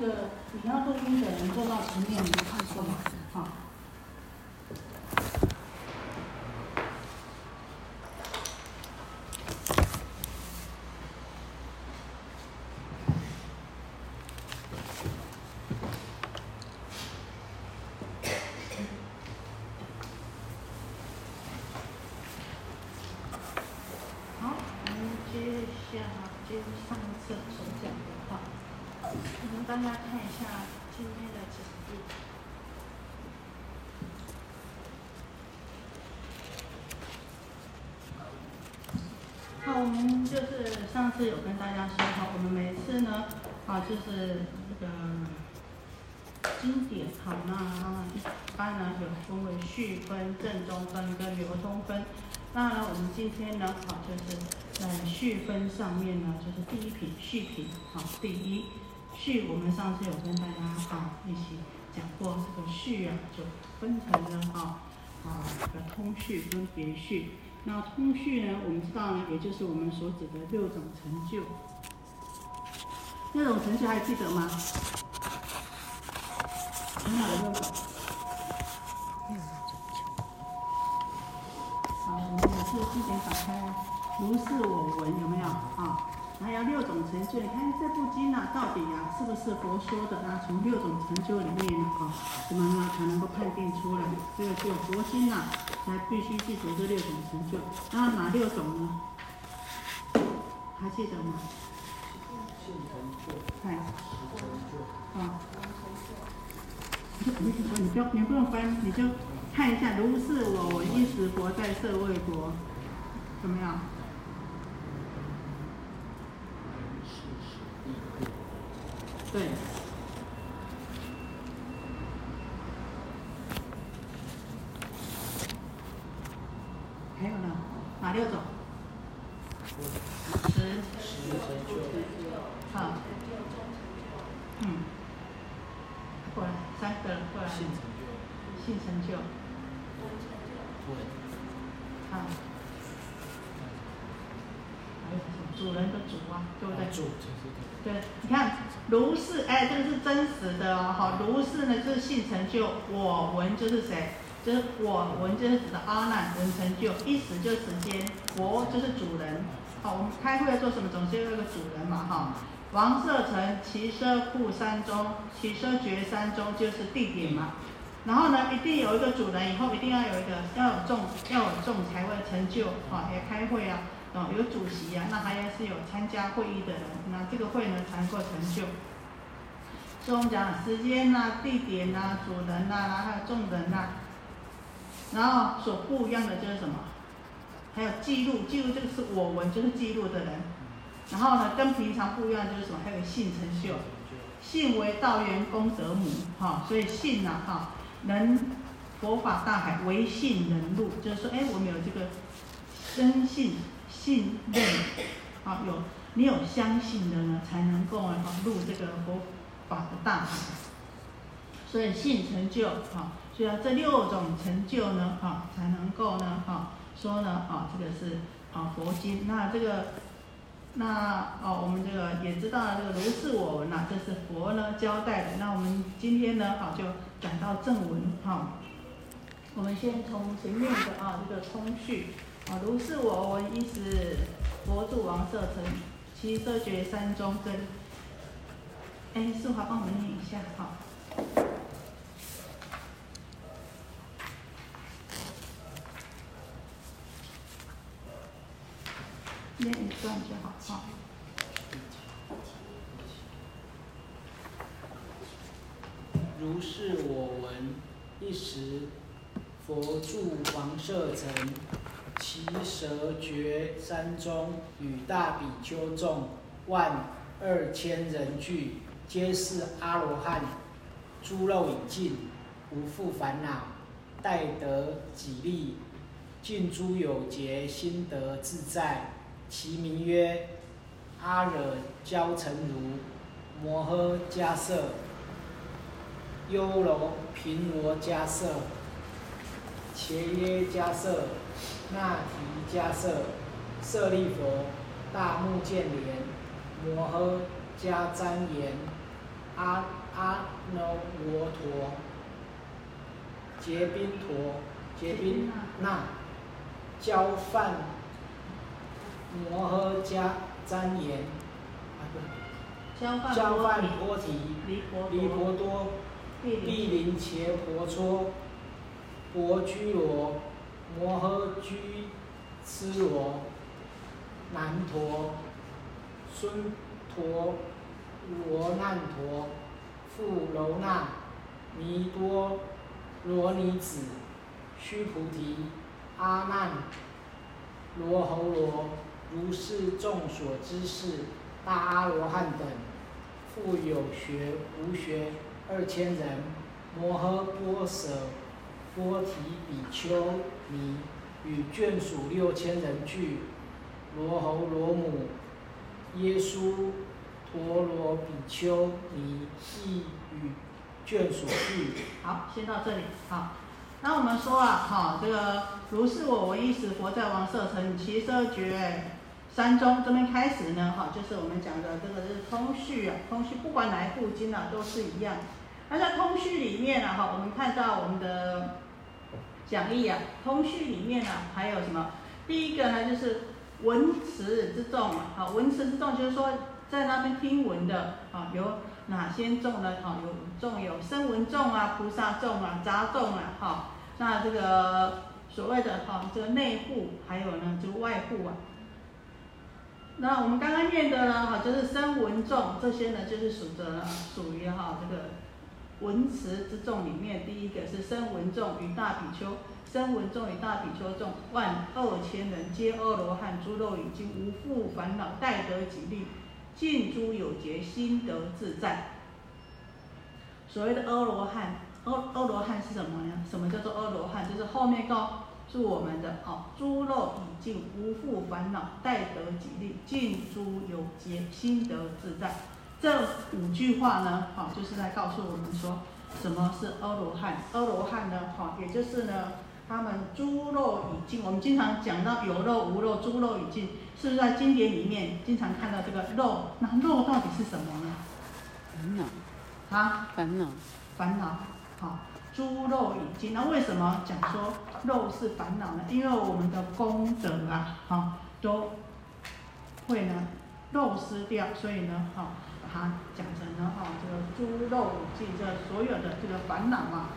这个你要做音的人做到前面，你看错吗？好。好，我们接下接上次所讲的话，我们大家看一下今天的讲义。好，我们就是上次有跟大家说哈，我们每次呢，啊，就是这个经典，好，那一般呢有分为序分、正中分跟流通分。那呢，我们今天呢，好，就是在序分上面呢，就是第一品序品，好，第一序，我们上次有跟大家啊一起讲过，这个序啊就分成了啊啊这个通序跟别序。那通序呢，我们知道呢，也就是我们所指的六种成就。六种成就还记得吗？有哪六种？好，我们每次经典打开，如是我闻有没有啊？还有六种成就，你看这部经啊，到底啊是不是佛说的啊？从六种成就里面啊，我们呢才能够判定出来，这个就佛经啊，才必须记住这六种成就。那哪六种呢？还记得吗？哎，啊，你就你你不用你不用翻，你就看一下，如是我我一时活在社会国，怎么样？对。还有呢？哪六种？十。好。嗯。过来，三个人过来。性成就。性成就。对。好。还有什么？主人的主啊，对不对？主就是对，你看如是，哎，这个是真实的哦，好，如是呢就是性成就，我闻就是谁？就是我闻就是指的阿难闻成就，一时就是时间，佛就是主人，好，我们开会要做什么？总是要有个主人嘛，哈。王舍城骑奢库山中，骑奢绝山中就是地点嘛。然后呢，一定有一个主人，以后一定要有一个要有众，要有众才会成就，啊，也开会啊。有主席呀、那还要是有参加会议的人，那这个会呢才能够成就。所以我们讲时间呐、地点呐、主人呐、然后还有众人呐、然后所不一样的就是什么？还有记录，记录这个是我闻，就是记录的人。然后呢，跟平常不一样就是什么？还有性成就，性为道源功德母，哈、所以性呐、哈、能佛法大海唯信能入，就是说，哎，我们有这个深信。信任，啊，有你有相信的呢，才能够啊入这个佛法的大海。所以信成就，哈，所以这六种成就呢，哈，才能够呢，哈，说呢，啊，这个是啊佛经。那这个，那哦，我们这个也知道了，这个如是我闻呐，这是佛呢交代的。那我们今天呢，好就讲到正文，哈。我们先从前面的啊这个通序。啊，如是我闻一时，佛住王舍城，其色觉山中真。哎，素华帮我们念一下，好。念一段就好，好。如是我闻一时，佛住王舍城。其蛇绝山中，与大比丘众万二千人聚，皆是阿罗汉，诸肉已尽，无复烦恼，待得己利，尽诸有劫，心得自在。其名曰阿惹迦陈如、摩诃迦舍、优柔频罗迦舍、伽耶迦舍。那提迦舍、舍利佛、大目犍连、摩诃迦旃延、阿阿耨罗陀，结宾陀，结宾那，交饭摩诃迦旃延，啊不，交饭交饭离波提，离婆多，毗毗陵伽婆娑，婆居罗，摩诃居毗罗，南陀，孙陀罗难陀，富楼那，弥多罗尼子，须菩提，阿难，罗侯罗，如是众所知是大阿罗汉等，复有学无学二千人，摩诃波舍波提比丘尼与眷属六千人俱，罗侯罗母耶稣陀罗比丘尼亦与眷属俱。好，先到这里。好，那我们说啊，哈，这个如是我闻一时，佛在王舍城其舍觉山中这边开始呢，哈，就是我们讲的这个是通序啊，通序不管哪一部经啊都是一样。那在通序里面啊，哈，我们看到我们的讲义啊，通序里面啊还有什么？第一个呢就是文词之众啊，好，文词之众就是说在那边听闻的啊有。哪些众呢？好，有众有声闻众啊，菩萨众啊，杂众啊，哈。那这个所谓的哈，这个内护还有呢，这个外护啊。那我们刚刚念的呢，哈，就是声闻众这些呢，就是属着属于哈这个文词之众里面，第一个是声闻众与大比丘，声闻众与大比丘众万二千人，皆阿罗汉，诸肉已经无复烦恼，待得吉利。尽诸有节，心得自在。所谓的阿罗汉，阿阿罗汉是什么呢？什么叫做阿罗汉？就是后面告诉我们的哦，诸肉已尽，无复烦恼，待得吉利，尽诸有节，心得自在。这五句话呢，哈，就是在告诉我们说，什么是阿罗汉？阿罗汉呢，哈，也就是呢。他们猪肉已尽，我们经常讲到有肉无肉，猪肉已尽，是不是在经典里面经常看到这个肉？那肉到底是什么呢？烦恼啊，烦恼，烦恼。好，猪肉已尽，那为什么讲说肉是烦恼呢？因为我们的功德啊，哈，都会呢肉失掉，所以呢，哈，把它讲成了哈，这个猪肉已尽，这所有的这个烦恼啊，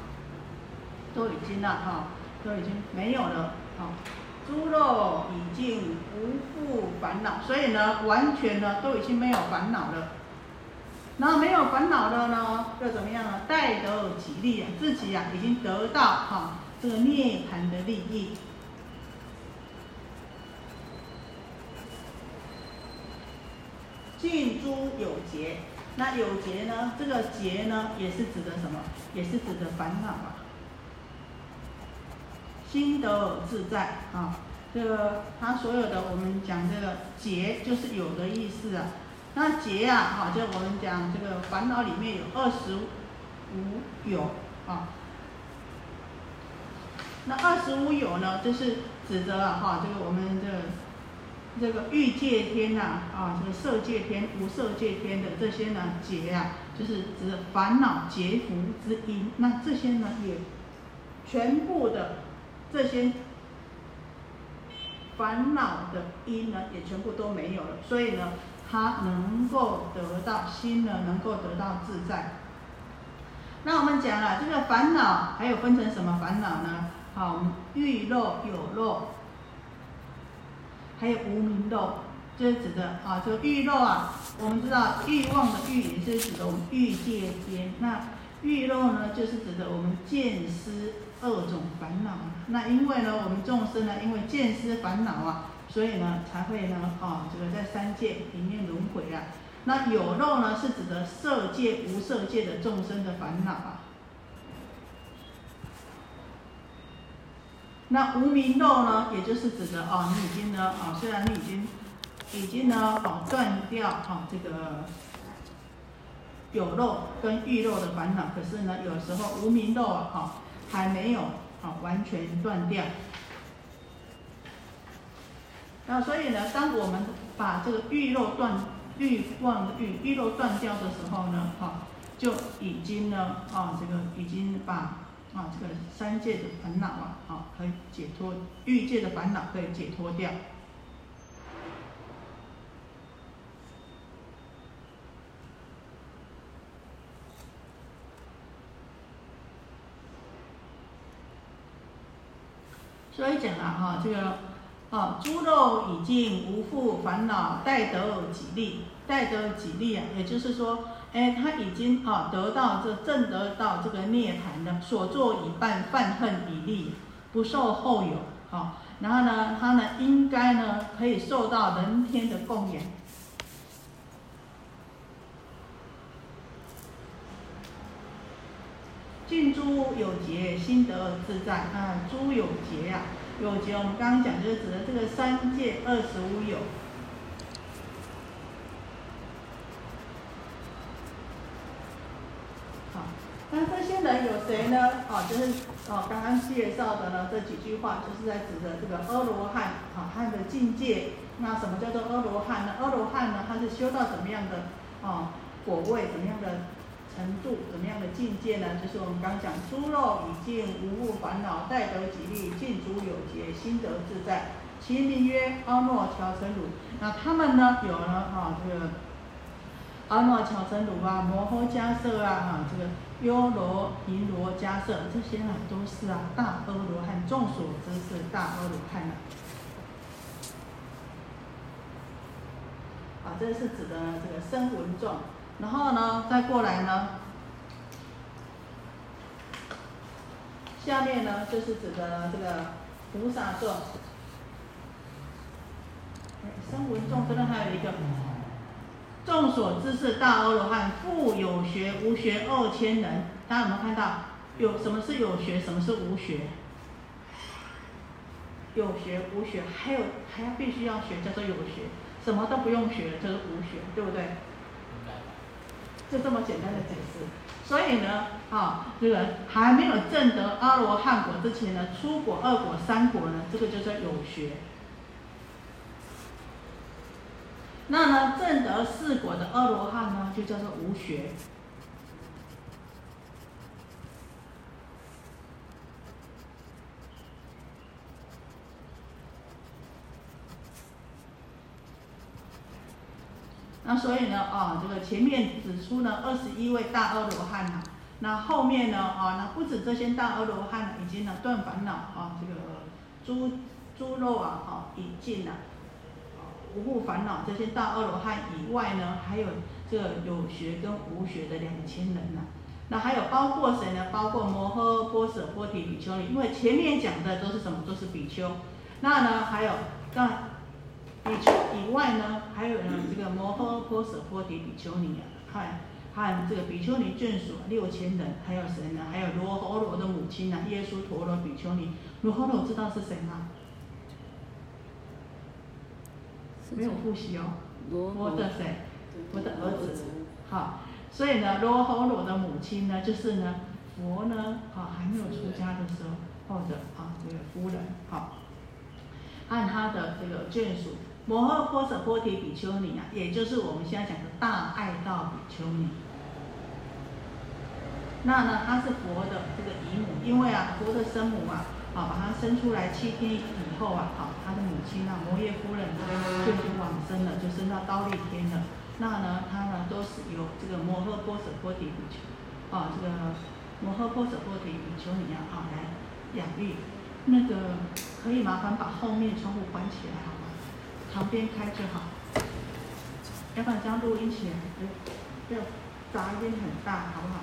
都已经了哈。都已经没有了，好，猪肉已经无复烦恼，所以呢，完全呢都已经没有烦恼了。那没有烦恼了呢，又怎么样呢？待得吉利啊，自己呀已经得到哈这个涅槃的利益。尽诸有节，那有节呢？这个节呢，也是指的什么？也是指的烦恼啊。心得自在啊，这个他所有的我们讲这个劫就是有的意思啊。那劫啊，哈，就我们讲这个烦恼里面有二十五有啊。那二十五有呢，就是指的哈，这个我们的这个欲界天呐，啊，这个色界天、无色界天的这些呢劫啊，就是指烦恼劫福之因。那这些呢也全部的。这些烦恼的因呢，也全部都没有了，所以呢，他能够得到心呢，能够得到自在。那我们讲了这个烦恼，还有分成什么烦恼呢？好，欲肉有肉，还有无名肉，就是指的啊，就欲肉啊，我们知道欲望的欲也是指的我们欲界天，那欲肉呢，就是指的我们见思。二种烦恼，那因为呢，我们众生呢，因为见思烦恼啊，所以呢，才会呢，啊，这个在三界里面轮回啊。那有肉呢，是指的色界、无色界的众生的烦恼啊。那无名肉呢，也就是指的哦，你已经呢，啊，虽然你已经已经呢，哦，断掉哈这个有肉跟欲肉的烦恼，可是呢，有时候无名肉啊，哈。还没有啊，完全断掉。那所以呢，当我们把这个欲肉断欲望的欲欲肉断掉的时候呢，哈，就已经呢，啊，这个已经把啊这个三界的烦恼啊，啊可以解脱，欲界的烦恼可以解脱掉。所以讲啊，哈，这个，啊，猪肉已经，无复烦恼，待得几利，待得几利啊，也就是说，哎，他已经啊得到这正得到这个涅槃的，所作已办，犯恨已立，不受后有，好，然后呢，他呢应该呢可以受到人天的供养。近诸有节，心得自在。啊，诸有节呀，有节我们刚刚讲就是指的这个三界二十五有。好，那这些人有谁呢？哦，就是哦，刚刚介绍的呢这几句话，就是在指的这个阿罗汉啊，他的境界。那什么叫做阿罗汉呢？阿罗汉呢，他是修到什么样的哦果位，怎么样的？程度怎么样的境界呢？就是我们刚讲，猪肉已尽，无物烦恼，待得吉利，尽诸有节，心得自在。其名曰阿耨乔成鲁。那他们呢，有了啊，这个阿耨巧成如啊，摩诃迦摄啊，哈，这个优罗频罗迦摄，这些呢都是啊大阿罗汉，众所周知是大阿罗汉啊。啊，这是指的这个声闻众。然后呢，再过来呢，下面呢就是指的这个菩萨众。声闻众这边还有一个，众所知是大阿罗汉，复有学无学二千人。大家有没有看到？有什么是有学，什么是无学？有学无学，还有还要必须要学，叫做有学；什么都不用学，叫做无学，对不对？就这么简单的解释，所以呢，啊，这个还没有证得阿罗汉果之前呢，出果、二果、三果呢，这个就叫有学。那呢，证得四果的阿罗汉呢，就叫做无学。那所以呢，啊，这个前面指出呢，二十一位大阿罗汉呐，那后面呢，啊，那不止这些大阿罗汉已经呢断烦恼啊，这个猪猪肉啊，啊，已尽了，无故烦恼这些大阿罗汉以外呢，还有这个有学跟无学的两千人呐，那还有包括谁呢？包括摩诃波舍波提比丘尼，因为前面讲的都是什么？都是比丘，那呢，还有那。比丘以外呢，还有呢，这个摩诃波舍波提比丘尼啊，看，看这个比丘尼眷属六千人，还有谁呢？还有罗侯罗的母亲呢，耶稣陀罗比丘尼。罗侯罗知道是谁吗？没有复习哦。我的谁？我的儿子。好，所以呢，罗侯罗的母亲呢，就是呢，佛呢，啊，还没有出家的时候，或者啊，这个夫人，好，按他的这个眷属。摩诃波舍波提比丘尼啊，也就是我们现在讲的大爱道比丘尼。那呢，她是佛的这个姨母，因为啊，佛的生母啊，啊，把她生出来七天以后啊，好，母亲啊，摩耶夫人呢就已经往生了，就升到刀立天了。那呢，他呢，都是由这个摩诃波舍波提比丘，啊，这个摩诃波舍波提比丘尼啊，好来养育。那个可以麻烦把后面窗户关起来好吗？旁边开就好，要不然这样录音起来，不要杂音很大，好不好？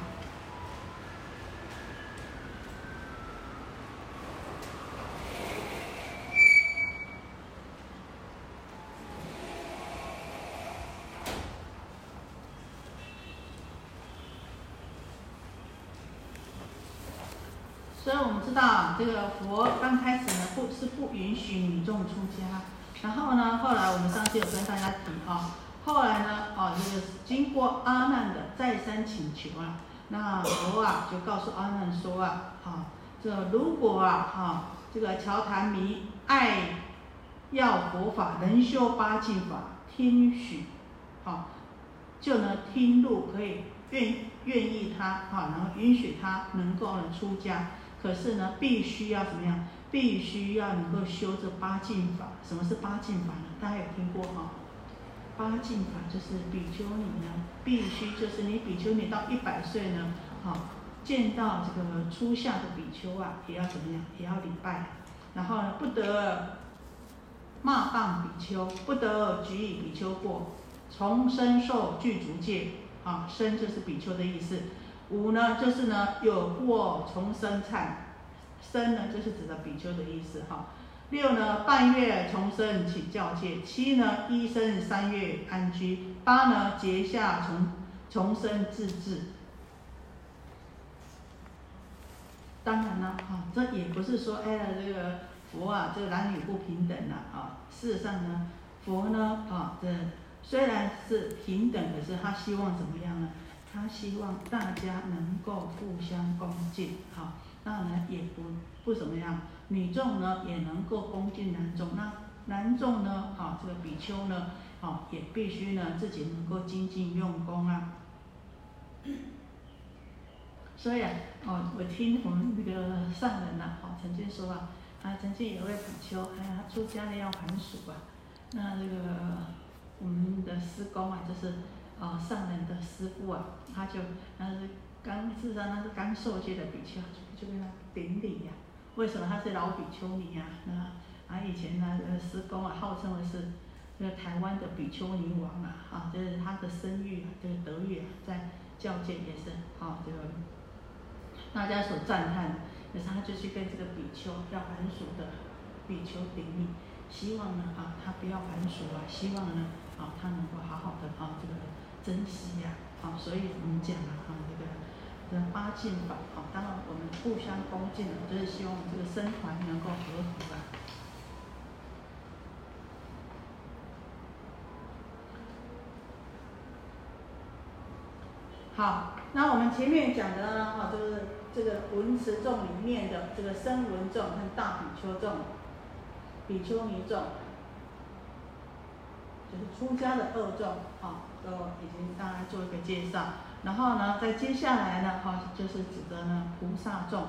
所以我们知道，这个佛刚开始呢，不是不允许女众出家。然后呢，后来我们上次有跟大家提啊，后来呢，哦，这个经过阿难的再三请求啊，那佛啊就告诉阿难说啊，哈，这如果啊，哈，这个乔檀弥爱要佛法，能修八敬法，听许，好，就能听入可以愿愿意他啊，然后允许他能够呢出家，可是呢，必须要怎么样？必须要能够修这八进法。什么是八进法呢？大家有听过哈？八进法就是比丘尼呢，必须就是你比丘尼到一百岁呢，好见到这个初夏的比丘啊，也要怎么样？也要礼拜，然后呢，不得骂谤比丘，不得举以比丘过，从身受具足戒，啊，身就是比丘的意思，五呢就是呢有过重生忏，身呢就是指的比丘的意思哈。六呢，半月重生请教戒；七呢，一生三月安居；八呢，结下重重生自治。当然了，哈，这也不是说，哎呀，这个佛啊，这个男女不平等了啊。事实上呢，佛呢，啊，这虽然是平等，可是他希望怎么样呢？他希望大家能够互相恭敬，好，当然也不不怎么样。女众呢也能够恭敬男众，那男众呢，好这个比丘呢，好也必须呢自己能够精进用功啊。所以啊，哦，我听我们那个上人呐，好曾经说啊，啊曾经有位比丘，哎呀出家了要还俗啊，那这个我们的师公啊，就是啊上人的师傅啊，他就那是刚事实上那是刚受戒的比丘，就就跟他顶礼呀。为什么他是老比丘尼呀？那啊以前呢，呃师公啊，号称的是这个台湾的比丘尼王啊，啊，就是他的声誉啊，这个德誉啊，在教界也是啊，这个大家所赞叹的。可是他就去跟这个比丘要还俗的比丘顶礼，希望呢啊，他不要还俗啊，希望呢啊，他能够好好的啊，这个珍惜呀，啊，所以我们讲啊，哈这个。八敬法，好，当然我们互相恭敬，就是希望这个僧团能够和睦啊。好，那我们前面讲的呢，哈，就是这个文词众里面的这个声闻众和大比丘众、比丘尼众，就是出家的二众，啊，都已经大家做一个介绍。然后呢，在接下来呢，哈，就是指的呢菩萨众。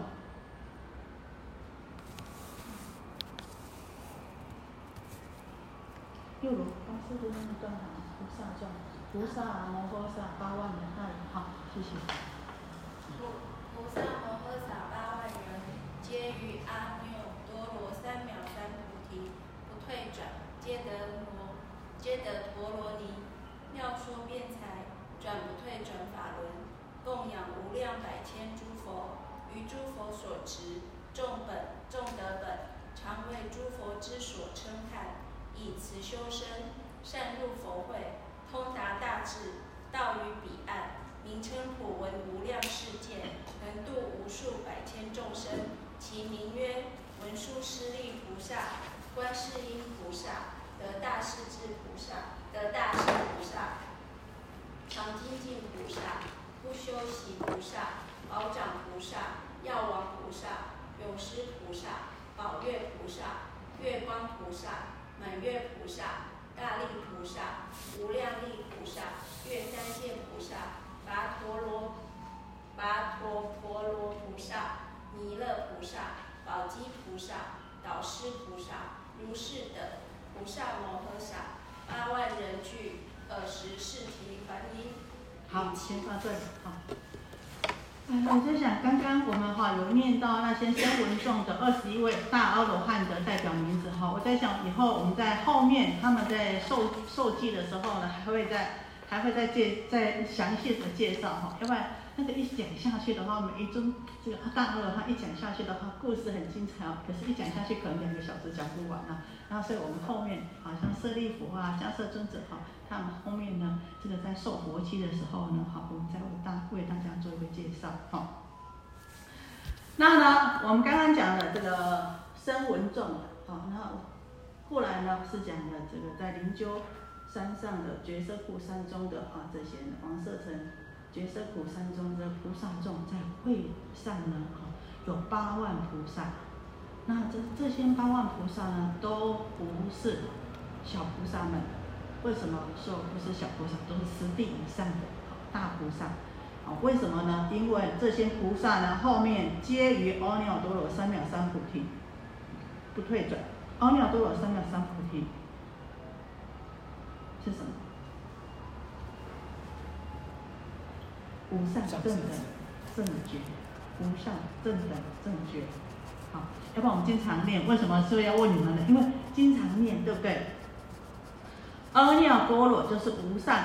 又如八四的那个段行，菩萨众，菩萨摩诃萨八万人，那里好，谢谢。菩菩萨摩诃萨八万人，皆于阿耨多罗三藐三菩提不退转，皆得罗，皆得陀罗尼，妙说辩才。转不退转法轮，供养无量百千诸佛，于诸佛所持，众本众德本，常为诸佛之所称叹，以慈修身，善入佛会，通达大智，道于彼岸，名称普闻无量世界，能度无数百千众生，其名曰文殊师利菩萨、观世音菩萨、得大势至萨、得大势菩萨。常精进菩萨、不修习菩萨、宝掌菩萨、药王菩萨、永师菩萨、宝月菩萨、月光菩萨、满月菩萨、大力菩萨、无量力菩萨、月三界菩萨、跋陀罗、跋陀婆罗菩萨、弥勒菩萨、宝积菩萨、导师菩萨，如是等菩萨摩诃萨，八万人具。二十四题梵音。好，先到这里。好。哎，我在想，刚刚我们哈有念到那些声闻众的二十一位大阿罗汉的代表名字哈，我在想以后我们在后面他们在受受记的时候呢，还会再还会再介再详细的介绍哈，要不然。那个一讲下去的话，每一尊这个大阿罗汉一讲下去的话，故事很精彩哦。可是，一讲下去可能两个小时讲不完啊。然后，所以我们后面好像舍利弗啊、迦摄尊者哈，他们后面呢，这个在受佛期的时候呢，好，我们再为大为大家做一个介绍哈。那呢，我们刚刚讲的这个声闻众啊，那后来呢是讲的这个在灵鹫山上的绝色库山中的啊这些王舍城。觉色苦山中的菩萨众在会上呢，哈，有八万菩萨。那这这些八万菩萨呢，都不是小菩萨们。为什么说不是小菩萨？都是十地以上的大菩萨。啊，为什么呢？因为这些菩萨呢，后面皆于阿耨多罗三藐三菩提不退转。阿耨多罗三藐三菩提是什么？无上正等正觉，无上正等正觉。好，要不然我们经常念，为什么是要问你们呢？因为经常念，对不对？阿耨多罗就是无上，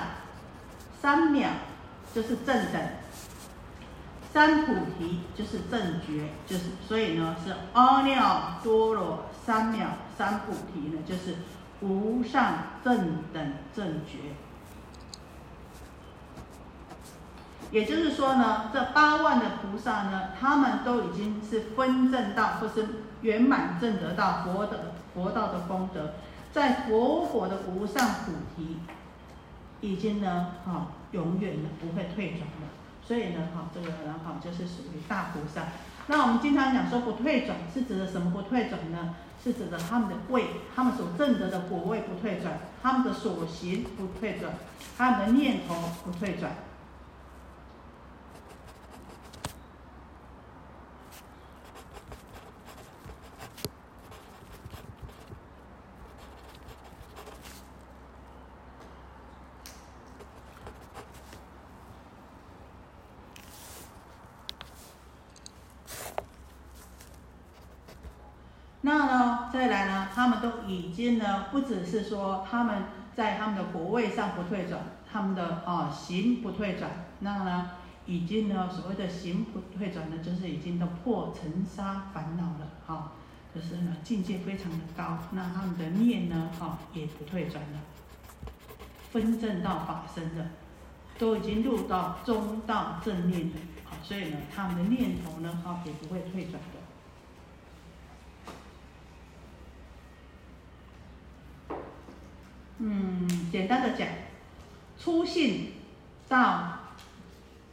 三藐就是正等，三菩提就是正觉，就是所以呢是阿耨多罗三藐三菩提呢，就是无上正等正觉。也就是说呢，这八万的菩萨呢，他们都已经是分正道或是圆满正得到佛的佛道的功德，在佛果的无上菩提，已经呢，哈，永远的不会退转了。所以呢，哈，这个人哈就是属于大菩萨。那我们经常讲说不退转，是指的什么不退转呢？是指的他们的位，他们所证得的果位不退转，他们的所行不退转，他们的念头不退转。那呢，再来呢，他们都已经呢，不只是说他们在他们的国位上不退转，他们的啊行不退转，那呢，已经呢所谓的行不退转呢，就是已经都破尘沙烦恼了，哈，就是呢境界非常的高，那他们的念呢，哈也不退转了，分正道法身的，都已经入到中道正念了，好，所以呢，他们的念头呢，哈也不会退转的。嗯，简单的讲，初信到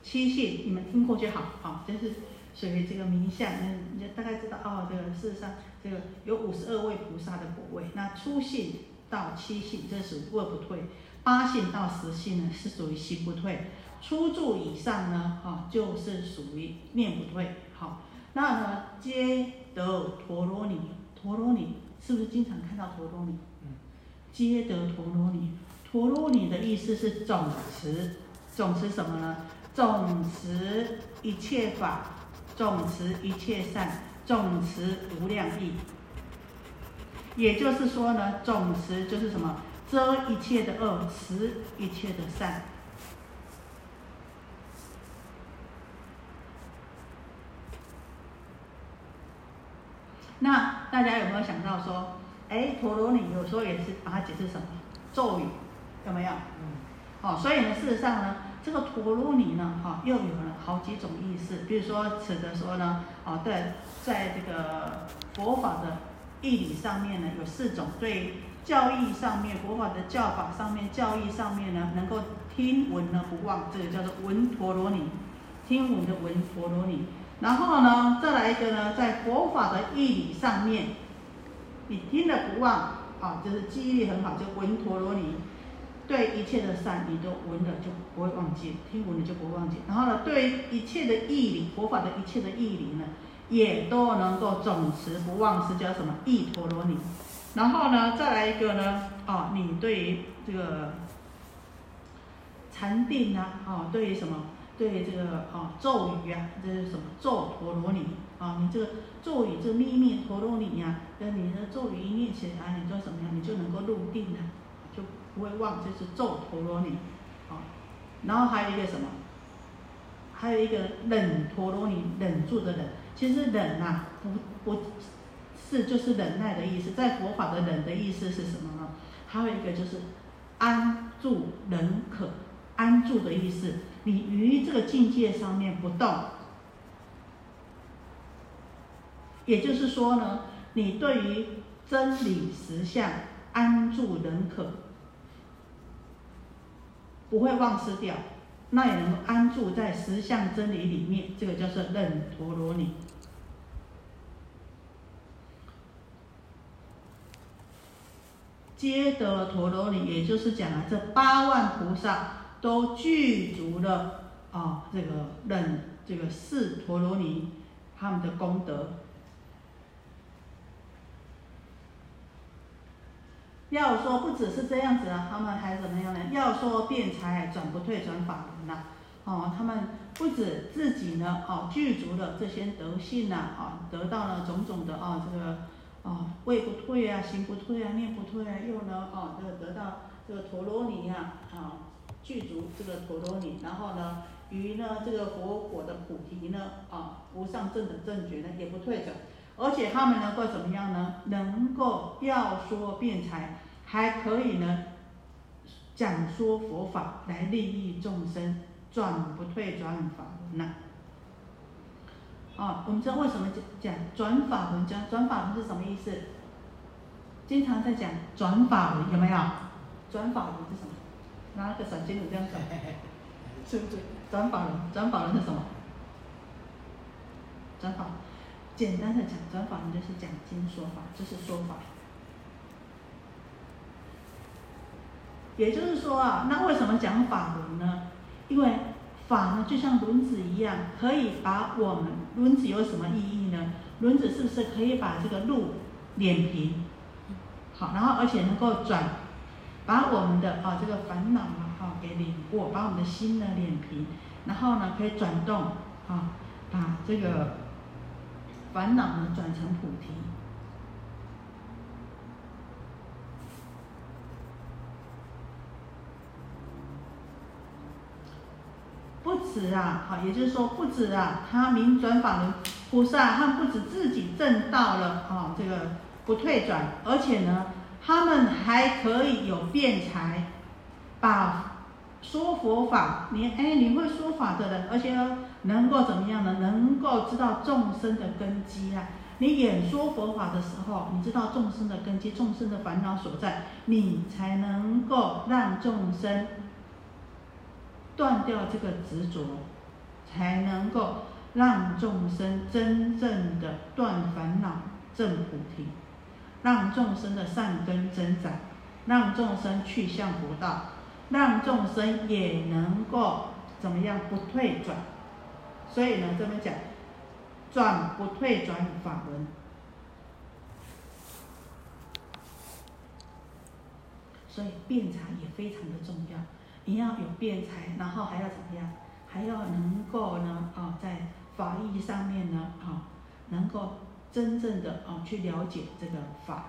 七信，你们听过就好，好，就是属于这个名相，嗯，你就大概知道哦，这个事实上这个有五十二位菩萨的果位，那初信到七信，这属于位不退；八信到十信呢，是属于心不退；初住以上呢，哈，就是属于念不退。好，那呢，皆得陀罗尼，陀罗尼是不是经常看到陀罗尼？皆得陀罗尼，陀罗尼的意思是总持，总持什么呢？总持一切法，总持一切善，总持无量义。也就是说呢，总持就是什么？遮一切的恶，持一切的善。那大家有没有想到说？哎，陀罗尼有时候也是把它解释什么咒语，有没有？嗯。好，所以呢，事实上呢，这个陀罗尼呢，哈，又有了好几种意思。比如说，指的说呢，哦，对在这个佛法的义理上面呢，有四种；对教义上面，佛法的教法上面，教义上面呢，能够听闻呢不忘，这个叫做闻陀罗尼，听闻的闻陀罗尼。然后呢，再来一个呢，在佛法的义理上面。你听了不忘，啊，就是记忆力很好，就闻陀罗尼，对一切的善，你都闻了就不会忘记，听闻了就不会忘记。然后呢，对一切的义理，佛法的一切的义理呢，也都能够总持不忘，是叫什么？意陀罗尼。然后呢，再来一个呢，哦，你对于这个禅定啊，哦，对于什么？对于这个哦咒语啊，这是什么？咒陀罗尼。啊，你这个咒语，这个秘密陀罗尼呀，跟你的咒语一念起来，你就怎么样？你就能够入定了，就不会忘，就是咒陀罗尼。啊，然后还有一个什么？还有一个忍陀罗尼，忍住的忍。其实忍呐，不不是就是忍耐的意思，在佛法的忍的意思是什么呢？还有一个就是安住忍可，安住的意思，你于这个境界上面不动。也就是说呢，你对于真理实相安住忍可，不会忘失掉，那也能安住在实相真理里面，这个叫做忍陀罗尼。皆得陀罗尼，也就是讲啊，这八万菩萨都具足了啊这个忍这个四陀罗尼他们的功德。要说不只是这样子啊，他们还怎么样呢？要说辩才转不退转法轮呐，哦，他们不止自己呢，哦，具足了这些德性呐，啊，得到了种种的啊，这个啊，位不退啊，行不退啊，念不退啊，又呢，哦，这个得到这个陀罗尼啊，啊，具足这个陀罗尼，然后呢，于呢这个佛果的菩提呢，啊，无上正的正觉呢，也不退转。而且他们能够怎么样呢？能够要说辩才，还可以呢讲说佛法来利益众生，转不退转法轮呐。哦，我们知道为什么讲讲转法轮？讲转法轮是什么意思？经常在讲转法轮，有没有？转法轮是什么？拿个闪金子这样转，是不是？转法轮，转法轮是什么？转法。简单的讲，转法轮就是讲经说法，就是说法。也就是说啊，那为什么讲法轮呢？因为法呢就像轮子一样，可以把我们轮子有什么意义呢？轮子是不是可以把这个路碾平？好，然后而且能够转，把我们的啊这个烦恼啊哈给碾过，把我们的心呢碾平，然后呢可以转动啊，把这个。烦恼呢转成菩提，不不止啊，好，也就是说不止啊，他明转法轮菩萨，他不止自己证到了啊，这个不退转，而且呢，他们还可以有辩才，把。说佛法，你哎，你会说法的人，而且，能够怎么样呢？能够知道众生的根基啊。你演说佛法的时候，你知道众生的根基，众生的烦恼所在，你才能够让众生断掉这个执着，才能够让众生真正的断烦恼、证菩提，让众生的善根增长，让众生去向佛道。让众生也能够怎么样不退转，所以呢，这么讲转不退转法轮，所以辩才也非常的重要。你要有辩才，然后还要怎么样？还要能够呢啊，在法义上面呢啊，能够真正的啊去了解这个法。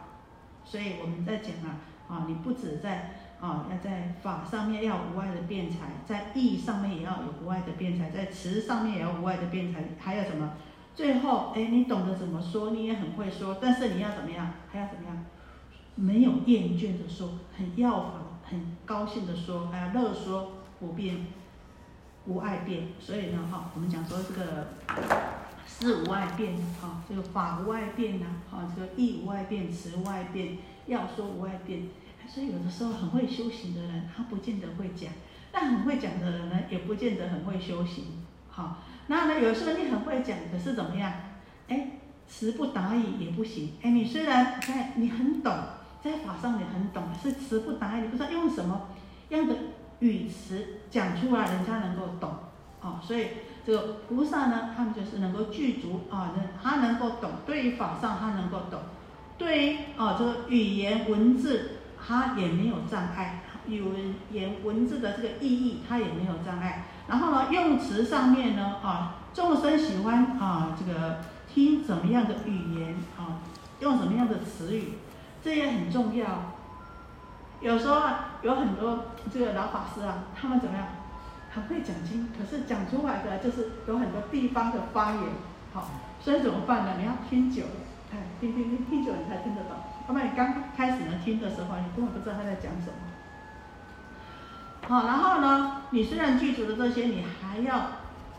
所以我们在讲啊啊，你不止在。啊，要在法上面要无碍的辩才，在义上面也要有无碍的辩才，在词上面也要无碍的辩才，还有什么？最后，哎，你懂得怎么说，你也很会说，但是你要怎么样？还要怎么样？没有厌倦的说，很要法，很高兴的说，还要乐说，不变，无爱辩。所以呢，哈，我们讲说这个事无爱辩，哈，这个法无爱辩呐，哈，这个义无爱辩，词无爱辩，要说无爱辩。所以有的时候很会修行的人，他不见得会讲；但很会讲的人呢，也不见得很会修行。好，那呢，有时候你很会讲，可是怎么样？哎，词不达意也不行。哎，你虽然在你很懂，在法上你很懂，是词不达意，你不知道用什么样的语词讲出来，人家能够懂。哦，所以这个菩萨呢，他们就是能够具足啊，能他能够懂，对于法上他能够懂，对于啊这个语言文字。他也没有障碍，语言文字的这个意义，他也没有障碍。然后呢，用词上面呢，啊，众生喜欢啊，这个听怎么样的语言啊，用什么样的词语，这也很重要。有时候啊，有很多这个老法师啊，他们怎么样，很会讲经，可是讲出来的就是有很多地方的方言，好，所以怎么办呢？你要听久了，看，听听听，听久了你才听得懂。那么你刚开始呢听的时候，你根本不知道他在讲什么。好，然后呢，你虽然记住了这些，你还要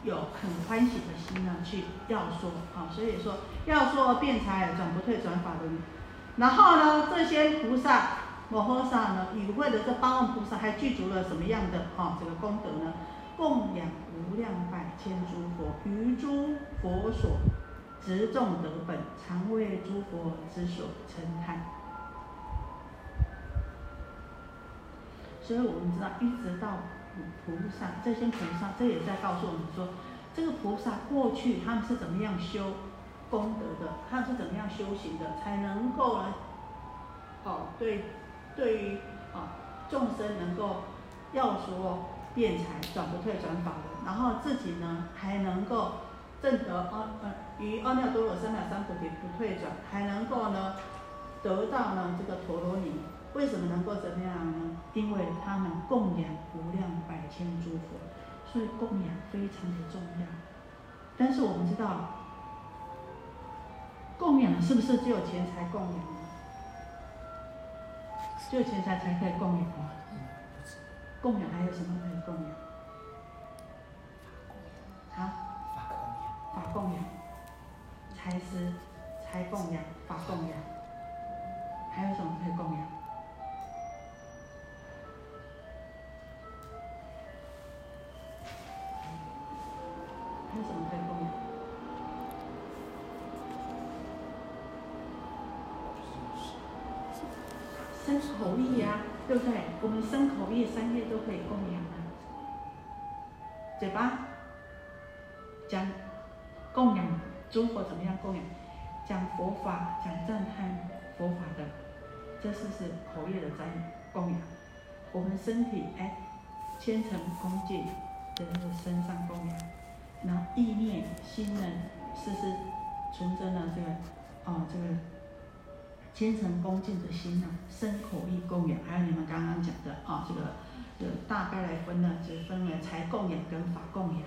有很欢喜的心呢，去要说好。所以说，要说辩才转不退转法轮。然后呢，这些菩萨摩诃萨呢，与会的这八万菩萨还具足了什么样的哈这个功德呢？供养无量百千诸佛，于诸佛所。执众得本，常为诸佛之所称叹。所以我们知道，一直到菩萨，这些菩萨，这也在告诉我们说，这个菩萨过去他们是怎么样修功德的，他是怎么样修行的，才能够呢？哦，对，对于啊众生能够要说变财，转不退转法轮，然后自己呢还能够证得阿呃于阿耨多罗三藐三菩提不退转，还能够呢得到呢这个陀罗尼。为什么能够怎么样呢？因为他们供养无量百千诸佛，所以供养非常的重要。但是我们知道，供养是不是只有钱财供养？只有钱财才可以供养吗？供养还有什么可以供养？啊？法供养，财施，财供养，法供养，还有什么可以供养？还有什么可以供养？生口意呀，对不对？我们生口意三业都可以供养啊。嘴巴讲供养诸佛怎么样供养？讲佛法，讲赞叹佛法的，这是是口业的在供养。我们身体哎，虔诚恭敬的那个身上供养，然后意念心呢，时时存着呢这个哦这个虔诚恭敬的心呐，身口意供养，还有你们刚刚讲的啊这个呃大概来分呢，就分为财供养跟法供养。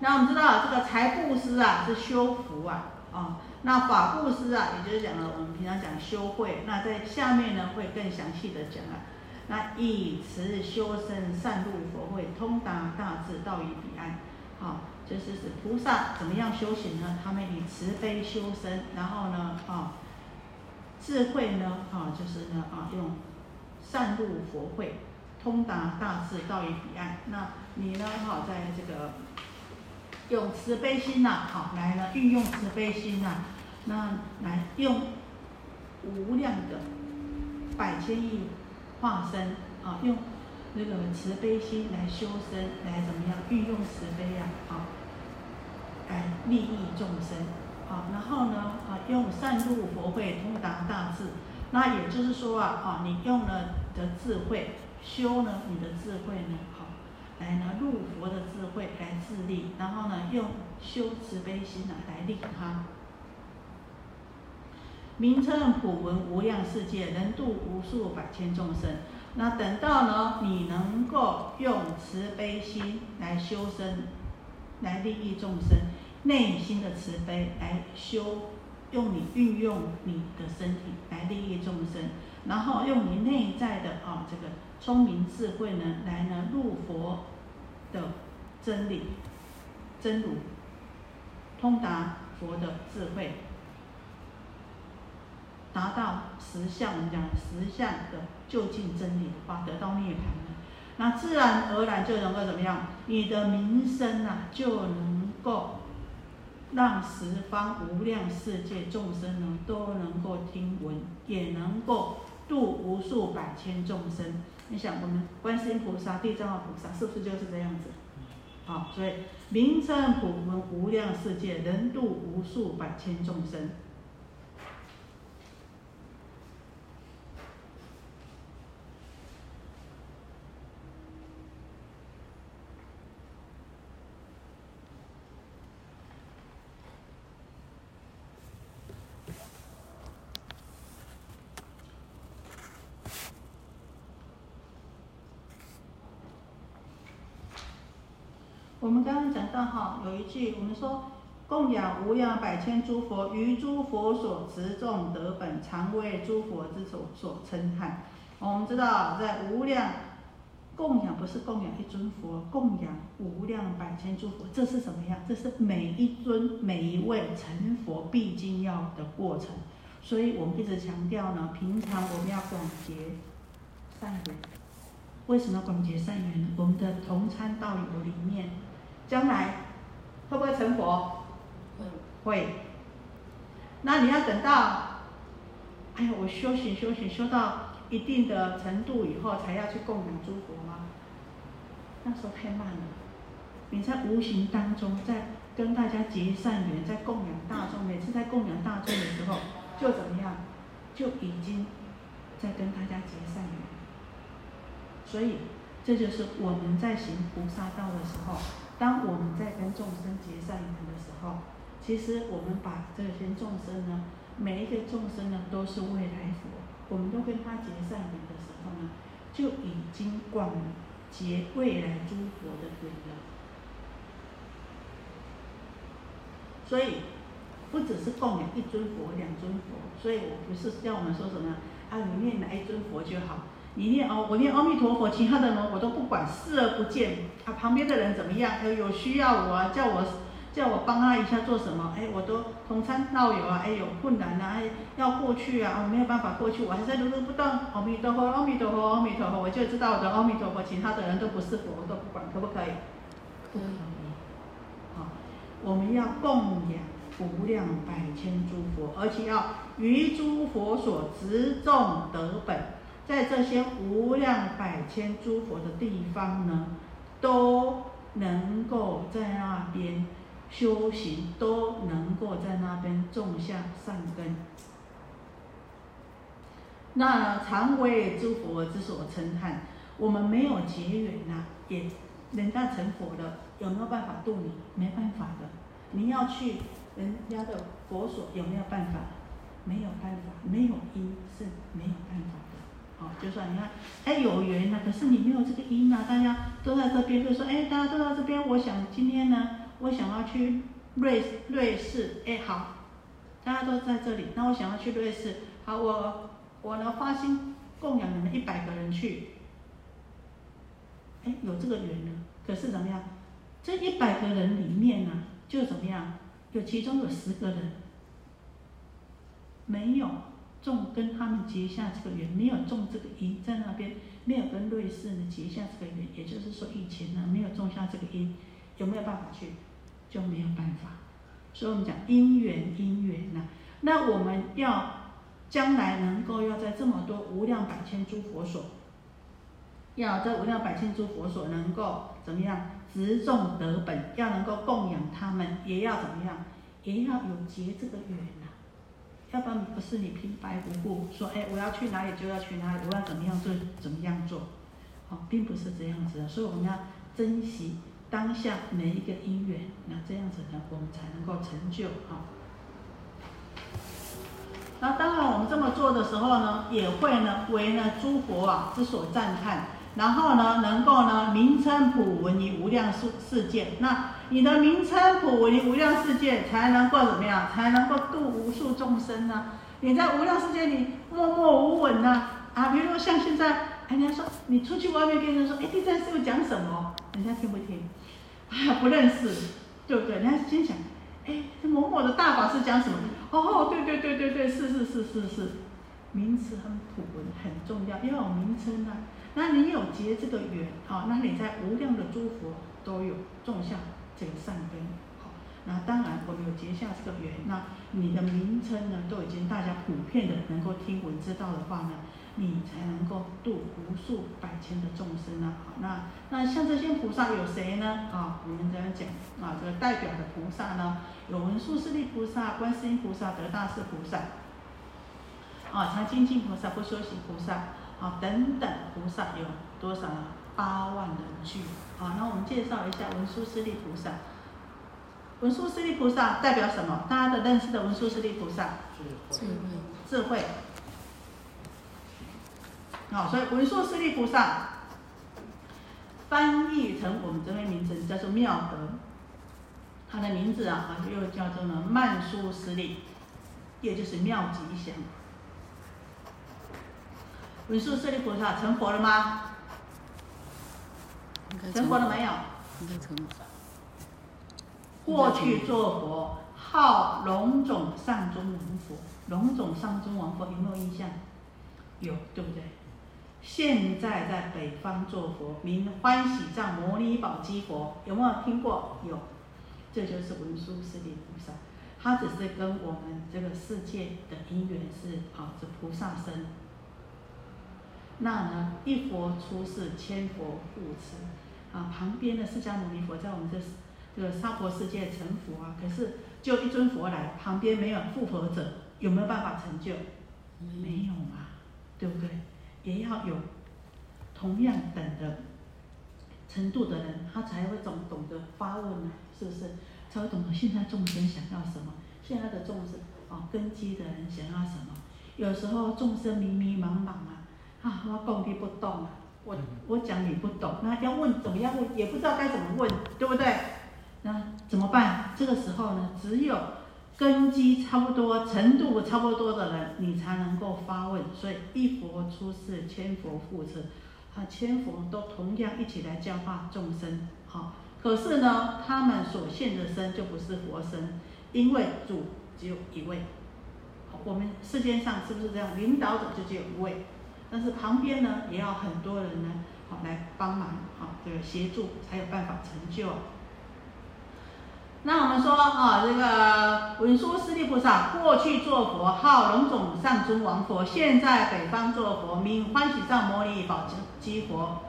那我们知道这个财布施啊是修福啊，啊，那法布施啊，也就是讲了我们平常讲修慧，那在下面呢会更详细的讲啊。那以慈修身，善入佛慧，通达大智，道于彼岸。啊，就是指菩萨怎么样修行呢？他们以慈悲修身，然后呢，啊，智慧呢，啊，就是呢，啊，用善入佛慧，通达大智，道于彼岸。那你呢，哈，在这个。用慈悲心呐，好来呢，运用慈悲心呐，那来用无量的百千亿化身啊，用那个慈悲心来修身，来怎么样运用慈悲呀，啊，来利益众生啊，然后呢，啊，用善入佛慧，通达大智，那也就是说啊，啊，你用了的智慧修呢，你的智慧呢。好来呢，入佛的智慧来自利，然后呢，用修慈悲心呢来利他。名称普闻无量世界，能度无数百千众生。那等到呢，你能够用慈悲心来修身，来利益众生，内心的慈悲来修，用你运用你的身体来利益众生，然后用你内在的啊这个聪明智慧呢，来呢入佛。的真理、真如，通达佛的智慧，达到实相，我们讲实相的就近真理的话，得到涅槃，那自然而然就能够怎么样？你的名声啊，就能够让十方无量世界众生呢，都能够听闻，也能够度无数百千众生。你想，我们观世音菩萨、地藏王菩萨，是不是就是这样子？好，所以名称普闻无量世界，能度无数百千众生。我们刚刚讲到哈，有一句我们说供养无量百千诸佛，于诸佛所持众得本，常为诸佛之所所称叹。我们知道在无量供养不是供养一尊佛，供养无量百千诸佛，这是什么样？这是每一尊每一位成佛必经要的过程。所以我们一直强调呢，平常我们要广结善缘。为什么广结善缘？我们的同参道友里面。将来会不会成佛？会。会。那你要等到，哎呀，我修行修行修到一定的程度以后才要去供养诸佛吗？那时候太慢了。你在无形当中，在跟大家结善缘，在供养大众，每次在供养大众的时候，就怎么样，就已经在跟大家结善缘。所以，这就是我们在行菩萨道的时候，当我们在跟众生结善缘的时候，其实我们把这些众生呢，每一个众生呢，都是未来佛，我们都跟他结善缘的时候呢，就已经广结未来诸佛的缘了。所以，不只是供养一尊佛、两尊佛，所以我不是叫我们说什么啊，你念哪一尊佛就好，你念哦，我念阿弥陀佛，其他的呢我都不管，视而不见。啊，旁边的人怎么样？有有需要我啊，叫我叫我帮他一下做什么？哎，我都同参道友啊，哎有困难呐，哎要过去啊，我没有办法过去，我还在如如不动。阿弥陀佛，阿弥陀佛，阿弥陀佛，我就知道我的阿弥陀佛，其他的人都不是佛，我都不管，可不可以？可以。好我们要供养无量百千诸佛，而且要于诸佛所执众得本，在这些无量百千诸佛的地方呢，都能够在那边修行，都能够在那边种下善根。那常为诸佛之所称叹。我们没有结缘呐，也人家成佛了。有没有办法度你？没办法的。你要去人家的佛所，有没有办法？没有办法，没有因是没有办法哦。就算你看，哎，有缘呐，可是你没有这个因呐。大家都在这边，就说，哎，大家都在这边，我想今天呢，我想要去瑞瑞士，哎，好，大家都在这里，那我想要去瑞士，好，我我呢发心供养你们一百个人去，哎，有这个缘呢。可是怎么样？这一百个人里面呢，就怎么样？有其中有十个人没有种跟他们结下这个缘，没有种这个因在那边，没有跟瑞士呢结下这个缘，也就是说以前呢没有种下这个因，有没有办法去？就没有办法。所以我们讲因缘因缘呐，那我们要将来能够要在这么多无量百千诸佛所，要在无量百千诸佛所能够怎么样？执众得本，要能够供养他们，也要怎么样？也要有结这个缘。要不然不是你平白无故说，哎，我要去哪里就要去哪里，我要怎么样做怎么样做，好，并不是这样子的。所以我们要珍惜当下每一个因缘，那这样子呢，我们才能够成就啊。那当然，我们这么做的时候呢，也会呢为呢诸佛啊之所赞叹。然后呢，能够呢名称普闻于无量世世界，那你的名称普为无量世界，才能够怎么样？才能够度无数众生呢？你在无量世界里默默无闻呢？啊，比如说像现在，人家说你出去外面跟人说，哎，地藏师傅讲什么？人家听不听？啊，不认识，对不对？人家心想，哎，这某某的大法师讲什么？哦，对对对对对，是是是是是，名词很普文，很重要，要有名称啊。那你有结这个缘，好，那你在无量的诸佛都有种下这个善根，好，那当然我们有结下这个缘，那你的名称呢，都已经大家普遍的能够听闻知道的话呢，你才能够度无数百千的众生呢，好，那那像这些菩萨有谁呢？啊，我们这样讲啊，这个代表的菩萨呢，有文殊师利菩萨、观世音菩萨、得大士菩萨，啊，常精进菩萨、不修行菩萨。啊，等等，菩萨有多少呢？八万人聚。好，那我们介绍一下文殊师利菩萨。文殊师利菩萨代表什么？大家的认识的文殊师利菩萨？智慧。智慧。好，所以文殊师利菩萨翻译成我们这位名字叫做妙德。他的名字啊，又叫做呢曼殊师利，也就是妙吉祥。文殊师利菩萨成佛了吗？成佛了没有？应该成。过去做佛，号龙种上中王佛。龙种上中王佛有没有印象？有，对不对？现在在北方做佛，名欢喜藏摩尼宝积佛，有没有听过？有。这就是文殊师利菩萨，他只是跟我们这个世界的因缘是啊，这菩萨身。那呢，一佛出世，千佛护持，啊，旁边的释迦牟尼佛在我们这这个娑婆世界成佛啊，可是就一尊佛来，旁边没有复佛者，有没有办法成就？没有嘛，对不对？也要有同样等的程度的人，他才会懂懂得发问啊，是不是？才会懂得现在众生想要什么，现在的众生啊，根基的人想要什么？有时候众生迷迷茫茫啊，啊，我讲你不懂啊，我我讲你不懂，那要问怎么样问，也不知道该怎么问，对不对？那怎么办？这个时候呢，只有根基差不多、程度差不多的人，你才能够发问。所以一佛出世，千佛护持，啊，千佛都同样一起来教化众生。好，可是呢，他们所现的身就不是佛身，因为主只有一位。我们世间上是不是这样？领导者就只有一位，但是旁边呢，也要很多人呢，好来帮忙，好这个协助，才有办法成就。那我们说啊，这个文殊师利菩萨过去做佛，号龙种上尊王佛，现在北方做佛，名欢喜上摩尼宝积佛。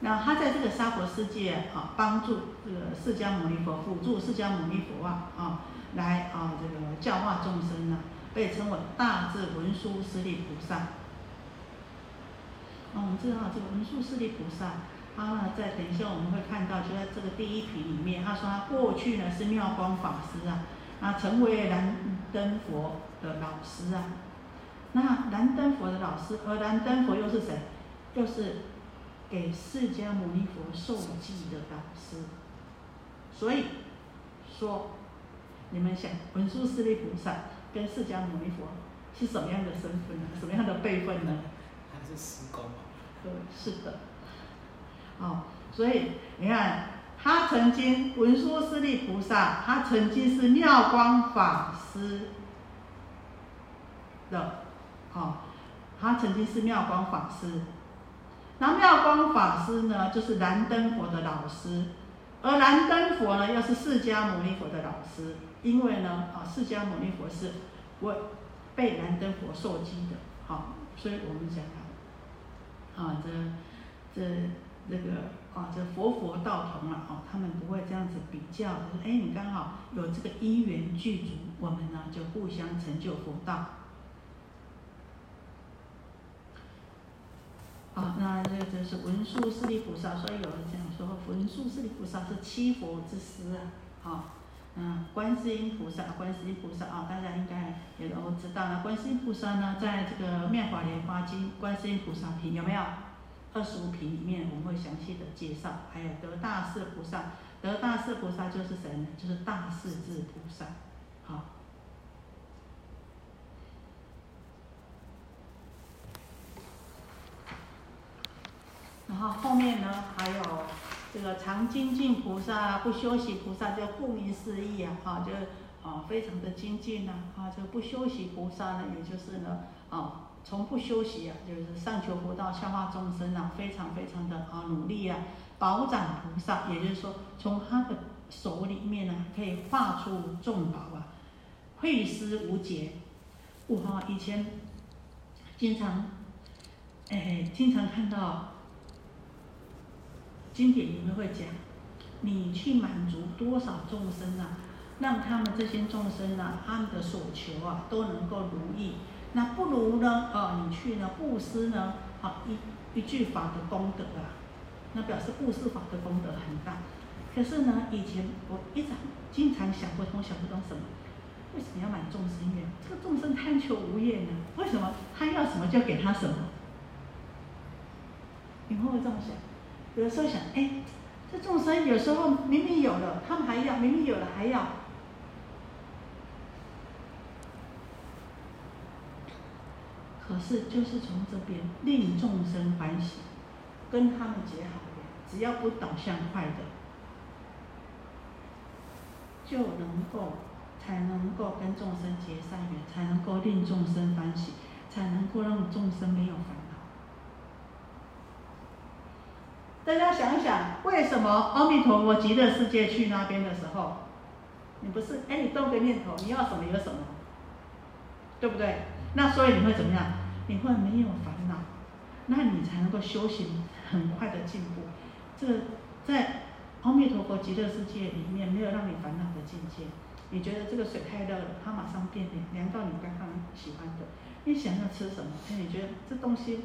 那他在这个娑婆世界啊，帮助这个释迦牟尼佛，辅助释迦牟尼佛啊，啊，来啊这个教化众生呢，被称为大智文殊师利菩萨。哦，我们知道这个文殊师利菩萨。他呢，在等一下我们会看到，就在这个第一品里面，他说他过去呢是妙光法师啊，啊，成为燃灯佛的老师啊。那燃灯佛的老师，而燃灯佛又是谁？又是给释迦牟尼佛受记的导师。所以说，你们想，文殊师利菩萨跟释迦牟尼佛是什么样的身份呢？什么样的辈分呢？还是师公啊？对，是的。哦，所以你看，他曾经文殊师利菩萨，他曾经是妙光法师的，哦，他曾经是妙光法师。那妙光法师呢，就是燃灯佛的老师，而燃灯佛呢，又是释迦牟尼佛的老师。因为呢，啊，释迦牟尼佛是我被燃灯佛受记的，好，所以我们讲啊，啊，这这。这个啊，这佛佛道同了啊，他们不会这样子比较，就是哎，你刚好有这个因缘具足，我们呢就互相成就佛道。好，那这这是文殊师利菩萨，所以有人讲说，文殊师利菩萨是七佛之师啊。好，嗯，观世音菩萨，观世音菩萨啊，大家应该也都知道了。观世音菩萨呢，在这个《妙法莲华经》观世音菩萨品有没有？二十五品里面我们会详细的介绍，还有得大士菩萨，得大士菩萨就是谁呢？就是大势至菩萨，好。然后后面呢还有这个常精进菩萨、不休息菩萨，就顾名思义啊，哈，就啊非常的精进呐，啊，这不休息菩萨呢，也就是呢，啊。从不休息啊，就是上求佛道，消化众生啊，非常非常的啊努力啊。宝掌菩萨，也就是说，从他的手里面呢，可以化出众宝啊，慧思无解。哇，以前经常，哎，经常看到经典里面会讲，你去满足多少众生啊，让他们这些众生啊，他们的所求啊，都能够如意。那不如呢？哦，你去呢布施呢？好一一句法的功德啊，那表示布施法的功德很大。可是呢，以前我一直经常想不通，想不通什么？为什么要满众生愿？这个众生贪求无厌呢？为什么他要什么就给他什么？你会不会这么想？有时候想，哎，这众生有时候明明有了，他们还要；明明有了还要。可是，就是从这边令众生欢喜，跟他们结好缘，只要不导向坏的，就能够才能够跟众生结善缘，才能够令众生欢喜，才能够让众生没有烦恼。大家想想，为什么阿弥陀佛极乐世界去那边的时候，你不是哎，你动个念头，你要什么有什么，对不对？那所以你会怎么样？你会没有烦恼，那你才能够修行很快的进步。这个在阿弥陀佛极乐世界里面没有让你烦恼的境界。你觉得这个水太热了，它马上变凉，凉到你刚刚喜欢的。你想要吃什么？哎，你觉得这东西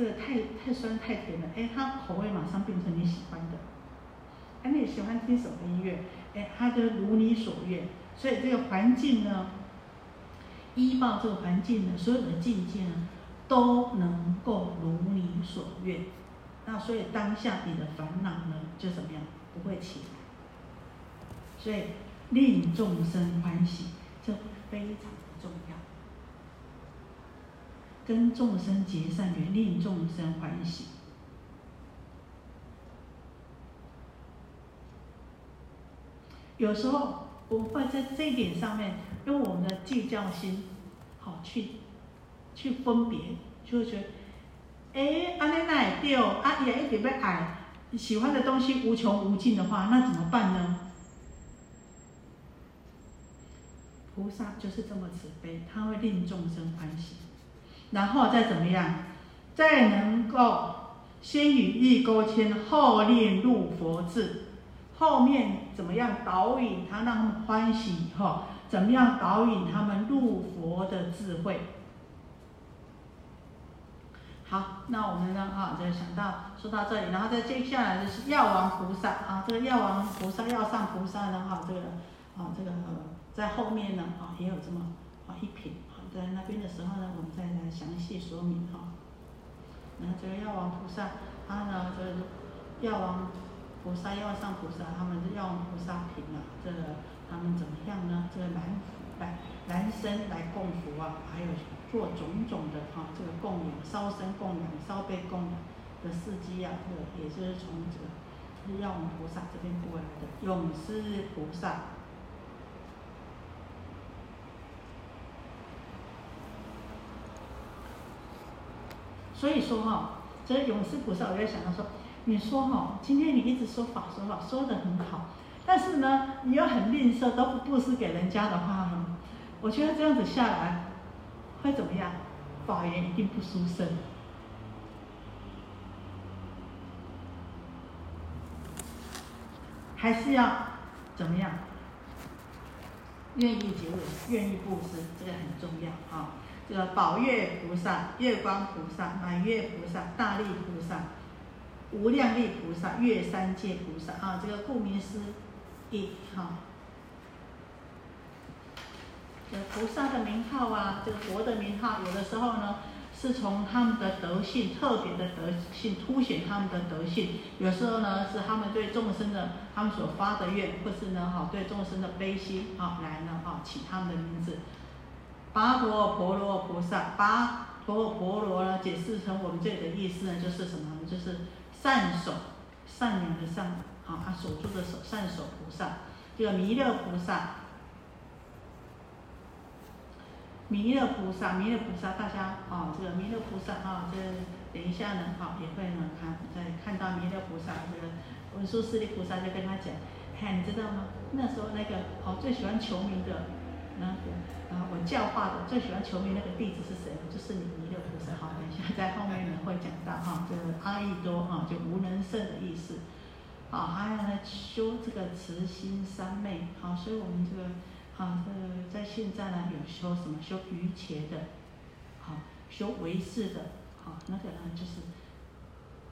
这个太太酸太甜了，哎，它口味马上变成你喜欢的。哎，你喜欢听什么音乐？哎，它就如你所愿。所以这个环境呢，依报这个环境呢所有的境界呢，都能够如你所愿。那所以当下你的烦恼呢，就怎么样？不会起来。所以令众生欢喜，这非常的重要。跟众生结善缘，令众生欢喜。有时候我们会在这一点上面用我们的计较心，好去去分别，就会觉得，哎，阿奶奶对哦，阿也一点被矮，喜欢的东西无穷无尽的话，那怎么办呢？菩萨就是这么慈悲，他会令众生欢喜，然后再怎么样，再能够先与意勾牵，后令入佛智。后面怎么样导引他，让他们欢喜以后，怎么样导引他们入佛的智慧？好，那我们呢？啊，就想到说到这里，然后再接下来就是药王菩萨啊，这个药王菩萨、药上菩萨呢？哈，这个啊，这个在后面呢？啊，也有这么啊一品。在那边的时候呢，我们再来详细说明哈。那这个药王菩萨，他呢，这个药王。菩萨要上菩萨，他们是要菩萨品啊，这个他们怎么样呢？这个男来来生来供佛啊，还有做种种的啊，这个供养、烧身供养、烧被供养的事迹啊，这个也是从这个药王菩萨这边过来的。永施菩萨，所以说哈，这永世菩萨，我在想到说。你说哈，今天你一直说法说法说的很好，但是呢，你又很吝啬，都不布施给人家的话，我觉得这样子下来会怎么样？法缘一定不殊胜，还是要怎么样？愿意结尾，愿意布施，这个很重要啊。这个宝月菩萨、月光菩萨、满月菩萨、大力菩萨。无量力菩萨、月三界菩萨啊，这个顾名思义哈，这菩萨的名号啊，这个佛的名号，有的时候呢是从他们的德性特别的德性凸显他们的德性，有时候呢是他们对众生的他们所发的愿，或是呢哈对众生的悲心哈来呢哈起他们的名字。巴陀婆罗菩萨，巴陀婆罗呢解释成我们这里的意思呢就是什么呢？就是。善守，善良的善，啊，他守住的守，善守菩萨，这个弥勒菩萨，弥勒菩萨，弥勒菩萨，大家啊，这个弥勒菩萨啊，这等一下呢，好，也会呢看，在看到弥勒菩萨，这个文殊师利菩萨就跟他讲，嗨，你知道吗？那时候那个哦，最喜欢求名的那个，啊，我教化的最喜欢求名那个弟子是谁？就是你弥勒菩萨，好。等一下在后面呢会讲到哈，这个阿逸多哈，就无能胜的意思。好，还有呢修这个慈心三昧。好，所以我们这个好，这个在现在呢有修什么修瑜伽的，好修唯识的，好那个呢就是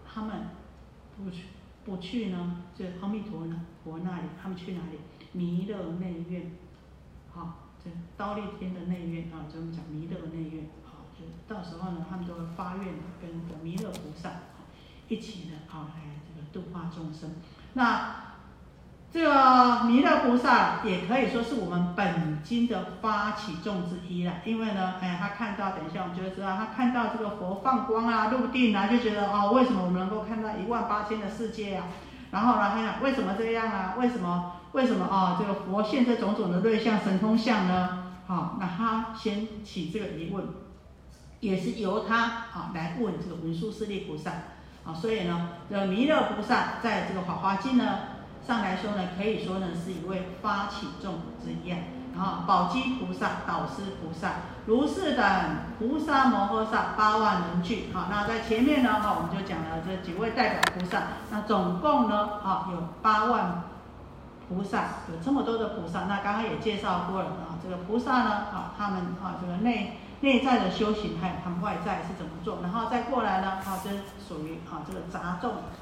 他们不去不去呢，就阿弥陀呢佛那里，他们去哪里？弥勒内院。好，这刀立天的内院啊，就我们讲弥勒的内院。好，就到时候呢，他们都会发愿跟弥勒菩萨一起呢，啊，来这个度化众生。那这个弥勒菩萨也可以说是我们本经的发起众之一了，因为呢，哎，他看到，等一下我们就会知道，他看到这个佛放光啊、入定啊，就觉得哦，为什么我们能够看到一万八千的世界啊？然后呢，他想为什么这样啊？为什么？为什么啊？这个佛现这种种的瑞相、神通相呢？好，那他先起这个疑问。也是由他啊来问这个文殊师利菩萨啊，所以呢，这弥勒菩萨在这个《法华经》呢上来说呢，可以说呢是一位发起众之一啊。啊，宝积菩萨、导师菩萨、如是等菩萨摩诃萨八万人聚。好，那在前面呢，哈，我们就讲了这几位代表菩萨。那总共呢，啊，有八万菩萨，有这么多的菩萨。那刚刚也介绍过了啊，这个菩萨呢，啊，他们啊，这个内内在的修行，还有他们外在是怎么做，然后再过来呢，啊，这属于啊这个杂众。